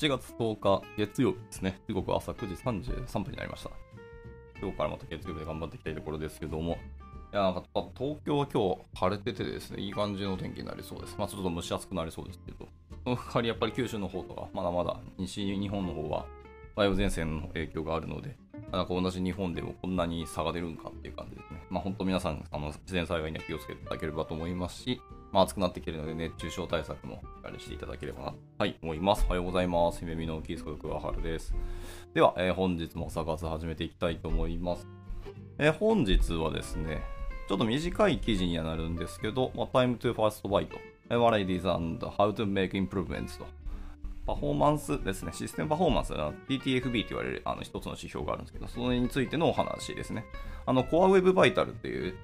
8月10日月曜日ですね。時刻は朝9時33分になりました。今日からまた月曜日で頑張っていきたいところですけども、いや、なんか東京は今日晴れててですね、いい感じの天気になりそうです。まあちょっと蒸し暑くなりそうですけど、その代わりやっぱり九州の方とか、まだまだ西日本の方は梅雨前線の影響があるので、なんか同じ日本でもこんなに差が出るんかっていう感じですね。まあ本当皆さん、あの自然災害には気をつけていただければと思いますし、まあ暑くなってきてるので熱中症対策もしっかりしていただければな、はい、思います。おはようございます。姫美のキースコ桑原です。では、えー、本日も朝活始めていきたいと思います。えー、本日はですね、ちょっと短い記事にはなるんですけど、まあ、Time to First Byte、What it is and How to Make Improvements と。パフォーマンスですね、システムパフォーマンスは TTFB と言われるあの一つの指標があるんですけど、それについてのお話ですね。あの、Core Web Vital っていう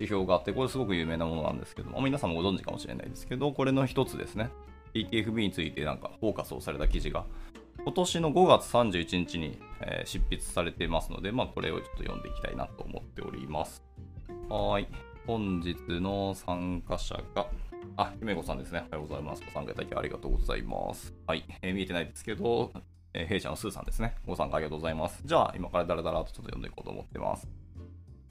指標があって、これすごく有名なものなんですけども、皆さんもご存知かもしれないですけど、これの一つですね。TTFB についてなんかフォーカスをされた記事が、今年の5月31日に、えー、執筆されていますので、まあ、これをちょっと読んでいきたいなと思っております。はい。本日の参加者が、あ、姫子さんですね。おはようございます。ご参加いただきありがとうございます。はい。えー、見えてないですけど、えー、弊社のスーさんですね。ご参加ありがとうございます。じゃあ、今からダラダラとちょっと読んでいこうと思ってます。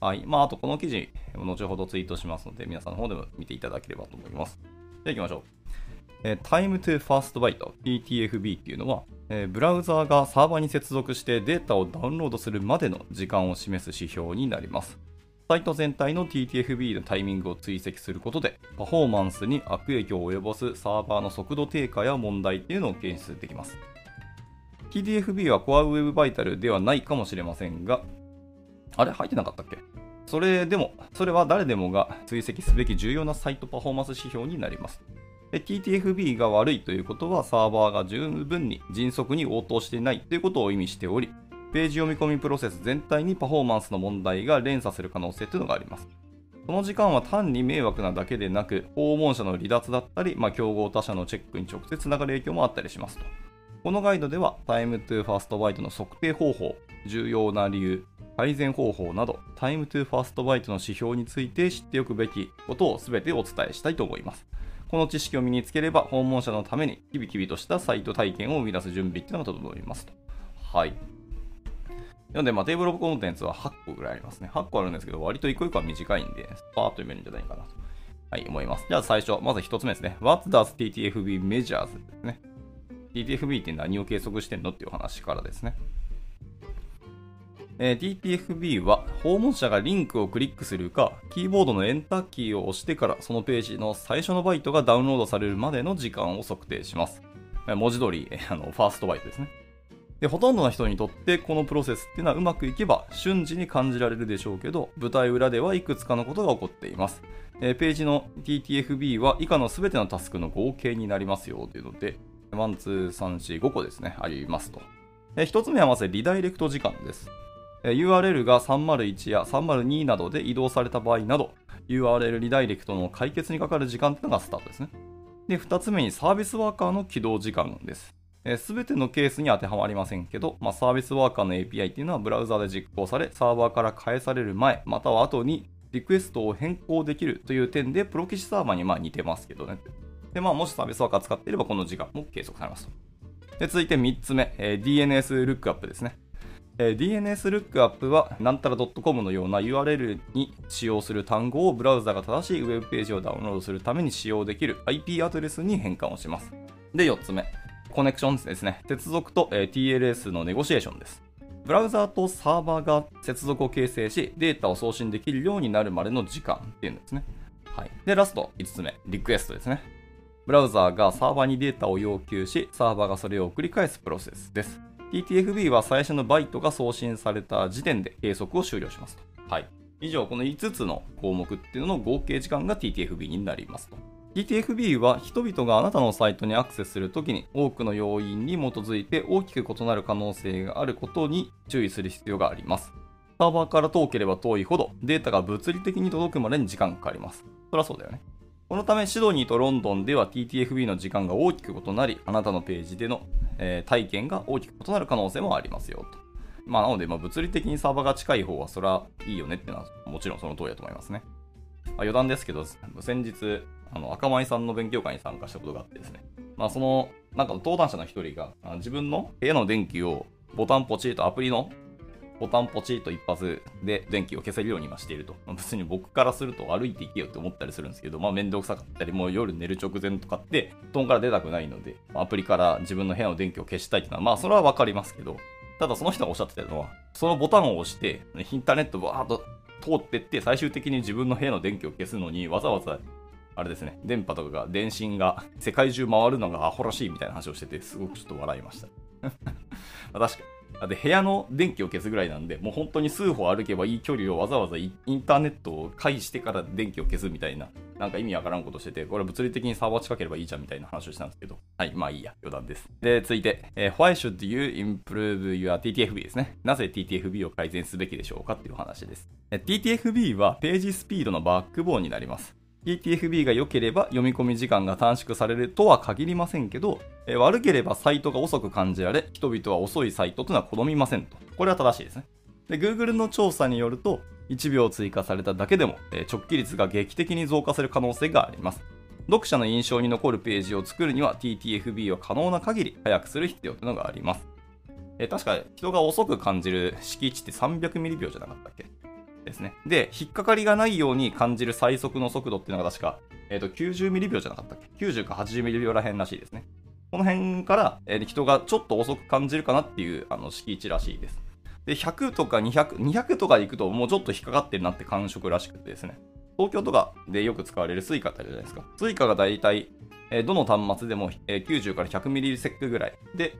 はい。まあ、あとこの記事、後ほどツイートしますので、皆さんの方でも見ていただければと思います。じゃあ行きましょう。えー、Time to First Byte、TTFB っていうのは、えー、ブラウザーがサーバーに接続してデータをダウンロードするまでの時間を示す指標になります。サイト全体の TTFB のタイミングを追跡することで、パフォーマンスに悪影響を及ぼすサーバーの速度低下や問題っていうのを検出できます。TTFB は Core Web Vital ではないかもしれませんが、あれ入ってなかったっけ？それでも、それは誰でもが追跡すべき重要なサイトパフォーマンス指標になります。TTFB が悪いということはサーバーが十分に迅速に応答していないということを意味しており、ページ読み込みプロセス全体にパフォーマンスの問題が連鎖する可能性というのがあります。その時間は単に迷惑なだけでなく、訪問者の離脱だったり、まあ、競合他社のチェックに直接つながる影響もあったりしますと。このガイドでは、Time to First Byte の測定方法、重要な理由、改善方法など、Time to First Byte の指標について知っておくべきことを全てお伝えしたいと思います。この知識を身につければ、訪問者のためにキビキビとしたサイト体験を生み出す準備っていうのが整いますと。はい。なので、まあ、テーブルオブコンテンツは8個ぐらいありますね。8個あるんですけど、割と1個1個は短いんで、パーッと読めるんじゃないかなと。はい、思います。じゃあ最初、まず1つ目ですね。What does TTFB measures? ですね。TTFB って何を計測してんのっていう話からですね。えー、TTFB は訪問者がリンクをクリックするか、キーボードのエンターキーを押してからそのページの最初のバイトがダウンロードされるまでの時間を測定します。文字通り、あのファーストバイトですね。で、ほとんどの人にとってこのプロセスっていうのはうまくいけば瞬時に感じられるでしょうけど、舞台裏ではいくつかのことが起こっています。えー、ページの TTFB は以下の全てのタスクの合計になりますよというので、1、2、3、4、5個ですね、ありますと。えー、1つ目はまずリダイレクト時間です。URL が301や302などで移動された場合など、URL リダイレクトの解決にかかる時間というのがスタートですね。で、2つ目にサービスワーカーの起動時間です。す、べ、てのケースに当てはまりませんけど、まあ、サービスワーカーの API っていうのはブラウザで実行され、サーバーから返される前、または後にリクエストを変更できるという点で、プロ棋士サーバーにま似てますけどね。で、まあ、もしサービスワーカー使っていれば、この時間も計測されますで続いて3つ目、えー、DNS ルックアップですね。えー、DNS ルックアップは、なんたら .com のような URL に使用する単語をブラウザが正しいウェブページをダウンロードするために使用できる IP アドレスに変換をします。で、4つ目。コネクションですね。接続と、え、TLS のネゴシエーションです。ブラウザーとサーバーが接続を形成し、データを送信できるようになるまでの時間っていうんですね。はい。で、ラスト、5つ目、リクエストですね。ブラウザーがサーバーにデータを要求し、サーバーがそれを繰り返すプロセスです。TTFB は最初のバイトが送信された時点で計測を終了しますと。はい。以上、この5つの項目っていうのの合計時間が TTFB になりますと。TTFB は人々があなたのサイトにアクセスするときに多くの要因に基づいて大きく異なる可能性があることに注意する必要があります。サーバーから遠ければ遠いほどデータが物理的に届くまでに時間がかかります。そりゃそうだよね。このためシドニーとロンドンでは TTFB の時間が大きく異なり、あなたのページでの、えー、体験が大きく異なる可能性もありますよと。まあ、なので、まあ、物理的にサーバーが近い方はそれはいいよねっていうのはもちろんその通りだと思いますね。まあ、余談ですけど、先日、あの赤米さんの勉強会に参加したことがあってですね、まあ、そのなんか登壇者の一人が自分の部屋の電気をボタンポチッとアプリのボタンポチッと一発で電気を消せるように今していると。まあ別に僕からすると歩いていけよって思ったりするんですけど、まあ面倒くさかったり、もう夜寝る直前とかって布団から出たくないので、アプリから自分の部屋の電気を消したいっていうのは、まあそれはわかりますけど、ただその人がおっしゃってたのは、そのボタンを押して、インターネットバーっと通ってって、最終的に自分の部屋の電気を消すのに、わざわざあれですね、電波とかが、電信が世界中回るのがアホらしいみたいな話をしてて、すごくちょっと笑いました。確かに。で部屋の電気を消すぐらいなんで、もう本当に数歩歩けばいい距離をわざわざインターネットを介してから電気を消すみたいな、なんか意味わからんことしてて、これ物理的にサーバー近ければいいじゃんみたいな話をしたんですけど、はい、まあいいや、余談です。で、続いて、えー Why should you improve your TTFB ですね。なぜ TTFB を改善すべきでしょうかっていう話です。TTFB はページスピードのバックボーンになります。TTFB が良ければ読み込み時間が短縮されるとは限りませんけど、悪ければサイトが遅く感じられ、人々は遅いサイトというのは好みませんと。これは正しいですね。で、Google の調査によると、1秒追加されただけでも、直帰率が劇的に増加する可能性があります。読者の印象に残るページを作るには TTFB を可能な限り早くする必要というのがあります。え確か人が遅く感じる敷地って300ミリ秒じゃなかったっけ？ですね。で、引っかかりがないように感じる最速の速度っていうのが確か、えっ、と、90ミリ秒じゃなかったっけ ?90 か80ミリ秒らへんらしいですね。この辺から、えー人がちょっと遅く感じるかなっていうあの敷地らしいです。で、100とか200、200とか行くともうちょっと引っかかってるなって感触らしくてですね。東京とかでよく使われる Suica ってあるじゃないですか。Suica がだいたい、えーどの端末でも、えー90から100ミリセックぐらいで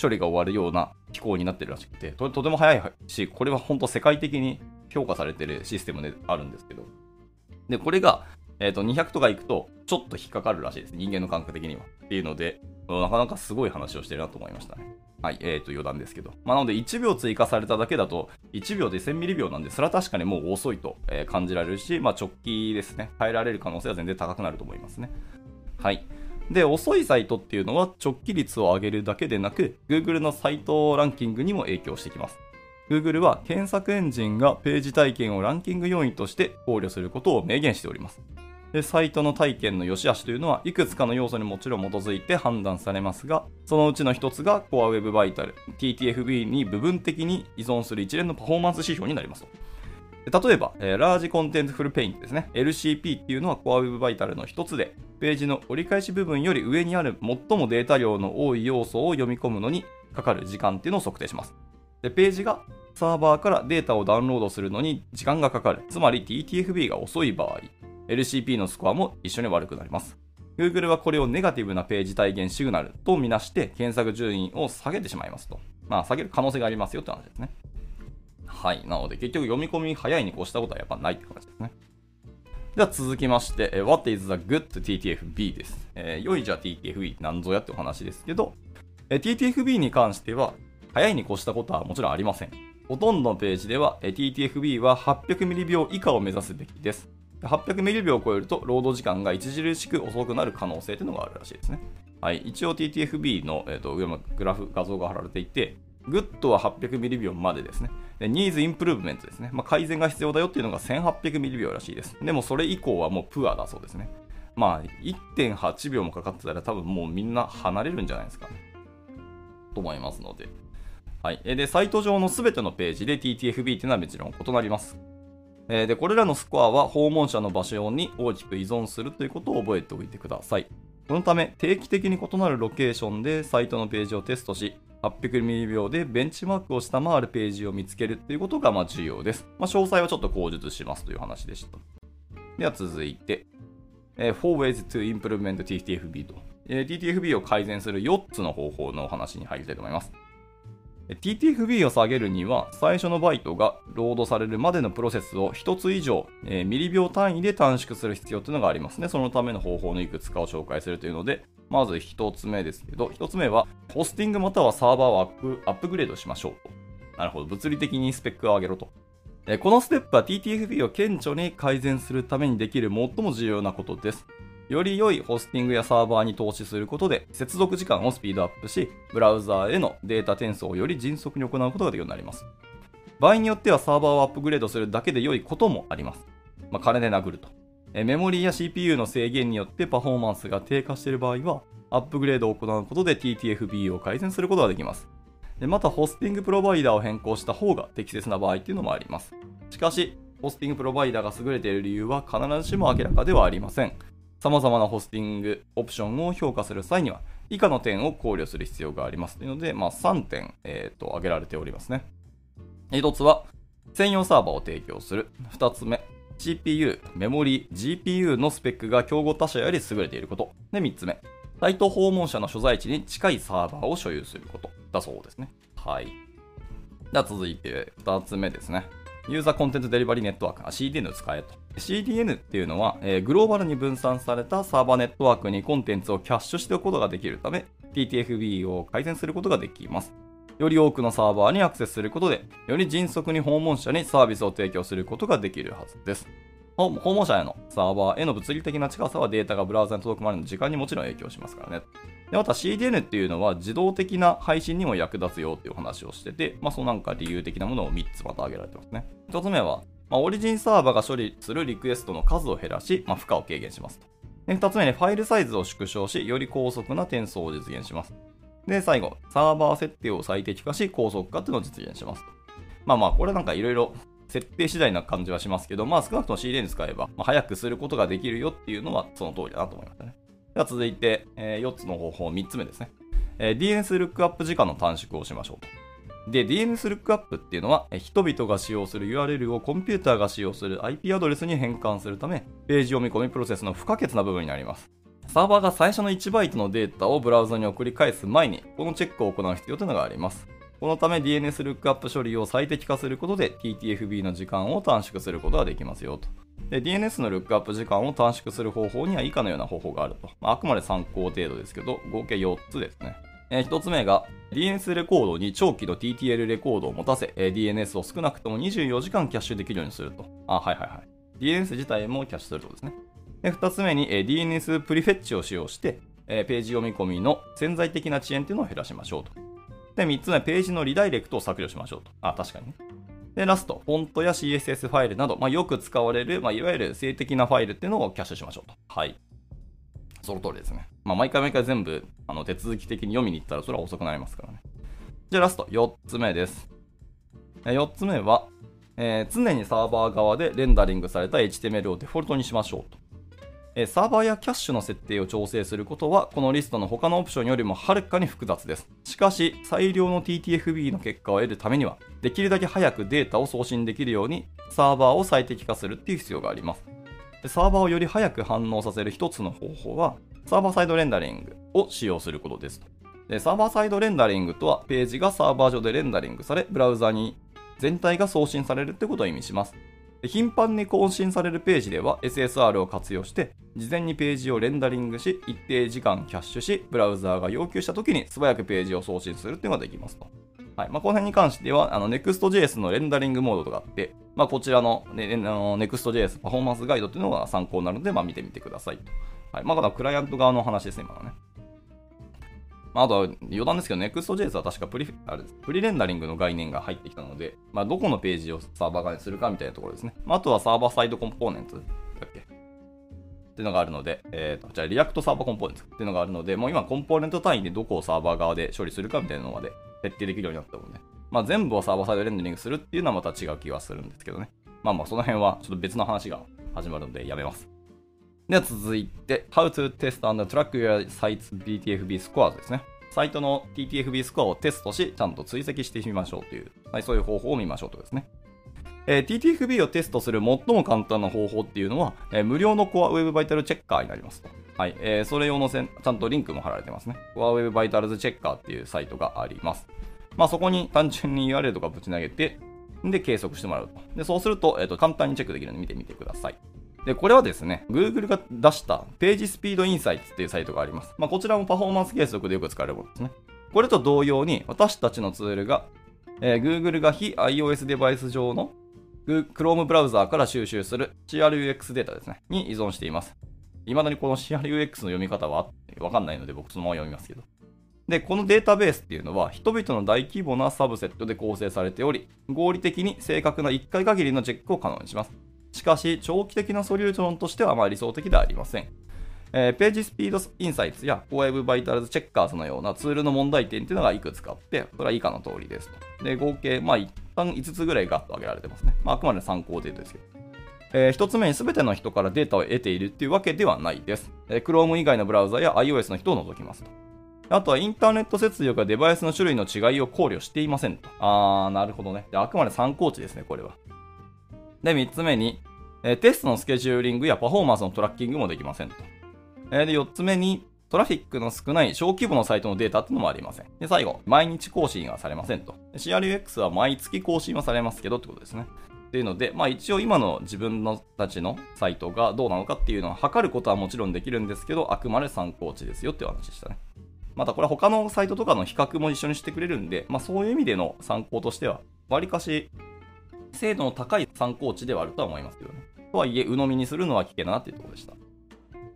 処理が終わるような機構になってるらしくて、とても早いし、これは本当世界的に評価されてるシステムであるんですけど。で、これが、えっ、と、200とか行くと、ちょっと引っかかるらしいです。人間の感覚的には。っていうので、なかなかすごい話をしてるなと思いましたね。はい、えーと、余談ですけど。まあ、なので、1秒追加されただけだと、1秒で1000ミリ秒なんで、それは確かにもう遅いと、感じられるし、まあ、直帰ですね。耐えられる可能性は全然高くなると思いますね。はい。で、遅いサイトっていうのは直帰率を上げるだけでなく、Google のサイトランキングにも影響してきます。Google は検索エンジンがページ体験をランキング要因として考慮することを明言しております。でサイトの体験の良し悪しというのはいくつかの要素にもちろん基づいて判断されますが、そのうちの一つが Core Web Vital、TTFB に部分的に依存する一連のパフォーマンス指標になりますと。例えば、えーラージコンテンツフルペイントですね。LCP っていうのは Core Web Vital の一つで、ページの折り返し部分より上にある最もデータ量の多い要素を読み込むのにかかる時間っていうのを測定します。で、ページがサーバーからデータをダウンロードするのに時間がかかる。つまり TTFB が遅い場合、LCP のスコアも一緒に悪くなります。Google はこれをネガティブなページ体現シグナルとみなして検索順位を下げてしまいますと。まあ、下げる可能性がありますよって話ですね。はい。なので、結局読み込み早いに越したことはやっぱないって話ですね。では続きまして、What is the good TTFB です。えー良いじゃ TTFB って何ぞやってお話ですけど、えー TTFB に関しては、早いに越したことはもちろんありません。ほとんどのページでは、えー TTFB は800ミリ秒以下を目指すべきです。800ミリ秒を超えると、ロード時間が著しく遅くなる可能性というのがあるらしいですね。はい、一応 TTFB の、えー、と上のグラフ、画像が貼られていて、 Good は800ミリ秒までですね。で、 Needs Improvement ですね。まあ、改善が必要だよっていうのが1800ミリ秒らしいです。でもそれ以降はもう Poor だそうですね。まあ、1.8秒もかかってたら多分もうみんな離れるんじゃないですかね。と思いますので。はい。で、サイト上のすべてのページで TTFB っていうのはもちろん異なります。で、これらのスコアは訪問者の場所に大きく依存するということを覚えておいてください。そのため、定期的に異なるロケーションでサイトのページをテストし、800ミリ秒でベンチマークを下回るページを見つけるということがま重要です。まあ、詳細はちょっと口述しますという話でした。では続いて、え、4 ways to implement TTFB と、TTFB を改善する4つの方法のお話に入りたいと思います。TTFB を下げるには、最初のバイトがロードされるまでのプロセスを1つ以上、えーミリ秒単位で短縮する必要というのがありますね。そのための方法のいくつかを紹介するというので、まず1つ目ですけど、1つ目は、ホスティングまたはサーバーをアップアップグレードしましょうと。なるほど。物理的にスペックを上げろと。えこのステップは TTFB を顕著に改善するためにできる最も重要なことです。より良いホスティングやサーバーに投資することで、接続時間をスピードアップし、ブラウザーへのデータ転送をより迅速に行うことができるようになります。場合によってはサーバーをアップグレードするだけで良いこともあります。まあ、金で殴ると。メモリーや CPU の制限によってパフォーマンスが低下している場合は、アップグレードを行うことで TTFB を改善することができます。でまた、ホスティングプロバイダーを変更した方が適切な場合っていうのもあります。しかし、ホスティングプロバイダーが優れている理由は必ずしも明らかではありません。様々なホスティングオプションを評価する際には、以下の点を考慮する必要がありますというので、まあ、3点、えーと、挙げられておりますね。1つは、専用サーバーを提供する。2つ目、CPU、メモリ、GPU のスペックが競合他社より優れていること。で、3つ目、サイト訪問者の所在地に近いサーバーを所有することだそうですね。はい。では続いて2つ目ですね。ユーザーコンテンツデリバリーネットワーク、CDN を使えと。CDN っていうのは、えー、グローバルに分散されたサーバーネットワークにコンテンツをキャッシュしておくことができるため、TTFB を改善することができます。より多くのサーバーにアクセスすることで、より迅速に訪問者にサービスを提供することができるはずです。訪問者へのサーバーへの物理的な近さはデータがブラウザに届くまでの時間にもちろん影響しますからね。でまた CDN っていうのは自動的な配信にも役立つよっていう話をしてて、まあ、そのなんか理由的なものを3つまた挙げられてますね。1つ目は、まあ、オリジンサーバーが処理するリクエストの数を減らし、まあ、負荷を軽減しますと。2つ目にファイルサイズを縮小し、より高速な転送を実現します。で、最後、サーバー設定を最適化し、高速化っていうのを実現します。まあまあ、これなんかいろいろ設定次第な感じはしますけど、まあ少なくとも CDN 使えば、まあ、早くすることができるよっていうのはその通りだなと思いましたね。では続いて、えー、4つの方法、3つ目ですね。えー、DNS ルックアップ時間の短縮をしましょうと。で、DNS ルックアップっていうのは、人々が使用する URL をコンピューターが使用する IP アドレスに変換するため、ページ読み込みプロセスの不可欠な部分になります。サーバーが最初の1バイトのデータをブラウザに送り返す前に、このチェックを行う必要というのがあります。このため DNS ルックアップ処理を最適化することで TTFB の時間を短縮することができますよと。で DNS のルックアップ時間を短縮する方法には以下のような方法があると。まあ、あくまで参考程度ですけど、合計4つですね。えー、1つ目が DNS レコードに長期の TTL レコードを持たせ、えー、DNS を少なくとも24時間キャッシュできるようにすると。あ、はいはいはい。DNS 自体もキャッシュするとですね。で2つ目に、えー、DNS プリフェッチを使用して、ページ読み込みの潜在的な遅延というのを減らしましょうと。で、3つ目、ページのリダイレクトを削除しましょうと。あ、確かにね。で、ラスト、フォントや CSS ファイルなど、まあ、よく使われる、まあ、いわゆる静的なファイルっていうのをキャッシュしましょうと。はい。その通りですね。まあ、毎回毎回全部、あの、手続き的に読みに行ったら、それは遅くなりますからね。じゃあ、ラスト、4つ目です。4つ目は、えー、常にサーバー側でレンダリングされた HTML をデフォルトにしましょうと。サーバーやキャッシュの設定を調整することは、このリストの他のオプションよりもはるかに複雑です。しかし、最良の TTFB の結果を得るためには、できるだけ早くデータを送信できるように、サーバーを最適化するっていう必要があります。サーバーをより早く反応させる一つの方法は、サーバーサイドレンダリングを使用することですで。サーバーサイドレンダリングとは、ページがサーバー上でレンダリングされ、ブラウザに全体が送信されるってことを意味します。頻繁に更新されるページでは SSR を活用して事前にページをレンダリングし一定時間キャッシュしブラウザーが要求した時に素早くページを送信するっていうのができますと。はいまあ、この辺に関してはあの Next.js のレンダリングモードとかあって、まあ、こちらの,、ね、の Next.js パフォーマンスガイドっていうのが参考になるので、まあ、見てみてください。はいまあ、クライアント側の話ですね、今のね。まあ、あとは余談ですけど、Next.js は確かプリあれプリレンダリングの概念が入ってきたので、まあ、どこのページをサーバー側にするかみたいなところですね。まあ、あとはサーバーサイドコンポーネンツだっけっていうのがあるので、えーと、じゃあ React Server Components っていうのがあるので、もう今コンポーネント単位でどこをサーバー側で処理するかみたいなのまで設定できるようになったので、まあ、全部をサーバーサイドレンダリングするっていうのはまた違う気がするんですけどね。まあまあその辺はちょっと別の話が始まるのでやめます。では続いて、How to test and track your site's TTFB scores ですね。サイトの TTFB スコアをテストし、ちゃんと追跡してみましょうという、はい、そういう方法を見ましょうとですね。えー、TTFB をテストする最も簡単な方法っていうのは、えー、無料の Core Web Vital Checker になりますと。はい。えー、それ用のせん、ちゃんとリンクも貼られてますね。Core Web Vitals Checker っていうサイトがあります。まあ、そこに単純に URL とかぶち投げて、で、計測してもらうと。で、そうすると、えっ、と、簡単にチェックできるので見てみてください。で、これはですね、Google が出したページスピードインサイツっていうサイトがあります。まあ、こちらもパフォーマンス計測でよく使われるものですね。これと同様に、私たちのツールが、えー、Google が非 iOS デバイス上の Chrome ブラウザーから収集する CRUX データですね、に依存しています。未だにこの CRUX の読み方はわかんないので僕そのまま読みますけど。で、このデータベースっていうのは人々の大規模なサブセットで構成されており、合理的に正確な1回限りのチェックを可能にします。しかし、長期的なソリューションとしてはまり理想的ではありません。えー、ページスピードインサイツや Web バイタルズチェッカーズのようなツールの問題点っていうのがいくつかあって、それは以下の通りですと。で、合計、まあ一旦5つぐらいガッと挙げられてますね。まああくまで参考データですけど。えー、1つ目に全ての人からデータを得ているっていうわけではないです。えー、Chrome 以外のブラウザや iOS の人を除きますと。あとはインターネット接続やデバイスの種類の違いを考慮していませんと。あー、なるほどね。あくまで参考値ですね、これは。で、3つ目に、えー、テストのスケジューリングやパフォーマンスのトラッキングもできませんと。えー、で、4つ目に、トラフィックの少ない小規模のサイトのデータっていうのもありません。で、最後、毎日更新はされませんと。CRUX は毎月更新はされますけどってことですね。っていうので、まあ一応今の自分のたちのサイトがどうなのかっていうのを測ることはもちろんできるんですけど、あくまで参考値ですよっていう話でしたね。またこれ他のサイトとかの比較も一緒にしてくれるんで、まあそういう意味での参考としては、わりかし精度の高い参考値ではあるとは思いますけどね。とはいえ、鵜呑みにするのは危険だなっていうところでした。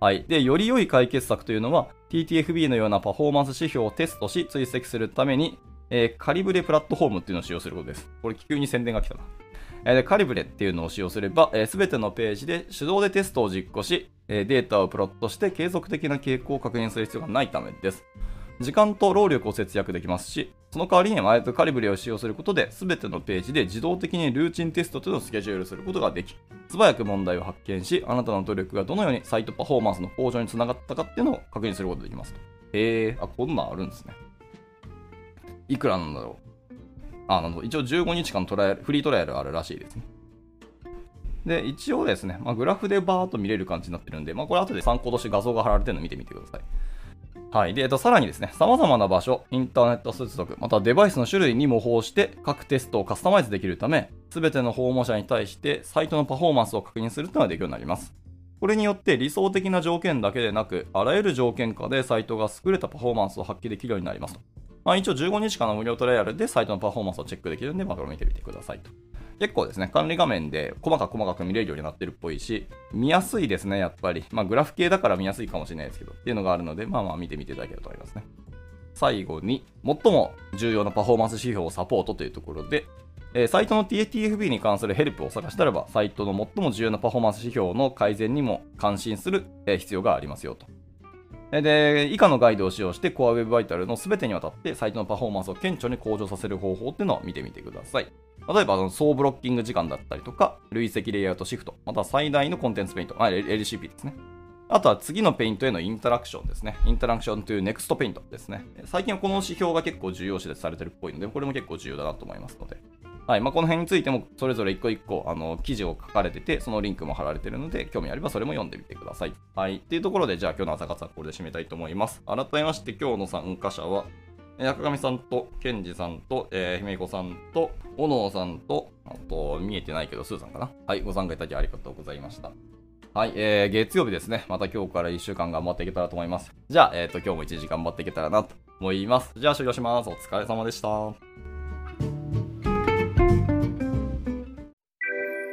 はい。で、より良い解決策というのは、TTFB のようなパフォーマンス指標をテストし追跡するために、えー、カリブレプラットフォームっていうのを使用することです。これ、急に宣伝が来たな。えー、カリブレっていうのを使用すれば、す、えー、べ、てのページで手動でテストを実行し、えー、データをプロットして継続的な傾向を確認する必要がないためです。時間と労力を節約できますし、その代わりにあえてカリブレを使用することで、すべてのページで自動的にルーチンテストというのをスケジュールすることができ、素早く問題を発見し、あなたの努力がどのようにサイトパフォーマンスの向上につながったかっていうのを確認することができますと。へえ、あ、こんなんあるんですね。いくらなんだろう。あ、なるほど。一応15日間トライアル、フリートライアルあるらしいですね。で、一応ですね、まあ、グラフでバーっと見れる感じになってるんで、まあ、これ後で参考として画像が貼られてるの見てみてください。はい。で、えっと、さらにですね、様々な場所、インターネット接続、またデバイスの種類に模倣して各テストをカスタマイズできるため、すべての訪問者に対してサイトのパフォーマンスを確認するというのができるようになります。これによって理想的な条件だけでなく、あらゆる条件下でサイトが優れたパフォーマンスを発揮できるようになりますと。まあ、一応15日間の無料トライアルでサイトのパフォーマンスをチェックできるんで、まあ、これを見てみてくださいと。結構ですね、管理画面で細かく細かく見れるようになってるっぽいし、見やすいですね、やっぱり。まあ、グラフ系だから見やすいかもしれないですけど、っていうのがあるので、まあまあ見てみていただけると思いますね。最後に、最も重要なパフォーマンス指標をサポートというところで、えー、サイトの TTFB に関するヘルプを探したらば、サイトの最も重要なパフォーマンス指標の改善にも関心する、えー、必要がありますよと。で、以下のガイドを使用して Core Web Vital の全てにわたってサイトのパフォーマンスを顕著に向上させる方法っていうのを見てみてください。例えば、総ブロッキング時間だったりとか、累積レイアウトシフト、また最大のコンテンツペイント、LCP ですね。あとは次のペイントへのインタラクションですね。 Interaction to Next Paint ですね。最近はこの指標が結構重要視されてるっぽいので、これも結構重要だなと思いますので。はい。まあ、この辺についても、それぞれ一個一個、あの、記事を書かれてて、そのリンクも貼られてるので、興味あればそれも読んでみてください。はい。っていうところで、じゃあ今日の朝活はこれで締めたいと思います。改めまして、今日の参加者は、赤上さんと、ケンジさんと、えー、姫子さんと、小野さんと、あと、見えてないけど、スーさんかな。はい、ご参加いただきありがとうございました。はい、えー、月曜日ですね。また今日から1週間頑張っていけたらと思います。じゃあ、えっ、ー、と、今日も1時頑張っていけたらなと思います。じゃあ、終了します。お疲れ様でした。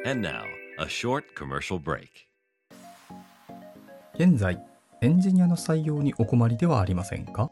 And now, a short commercial break. 現在、エンジニアの採用にお困りではありませんか？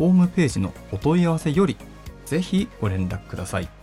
ホームページのお問い合わせよりぜひご連絡ください。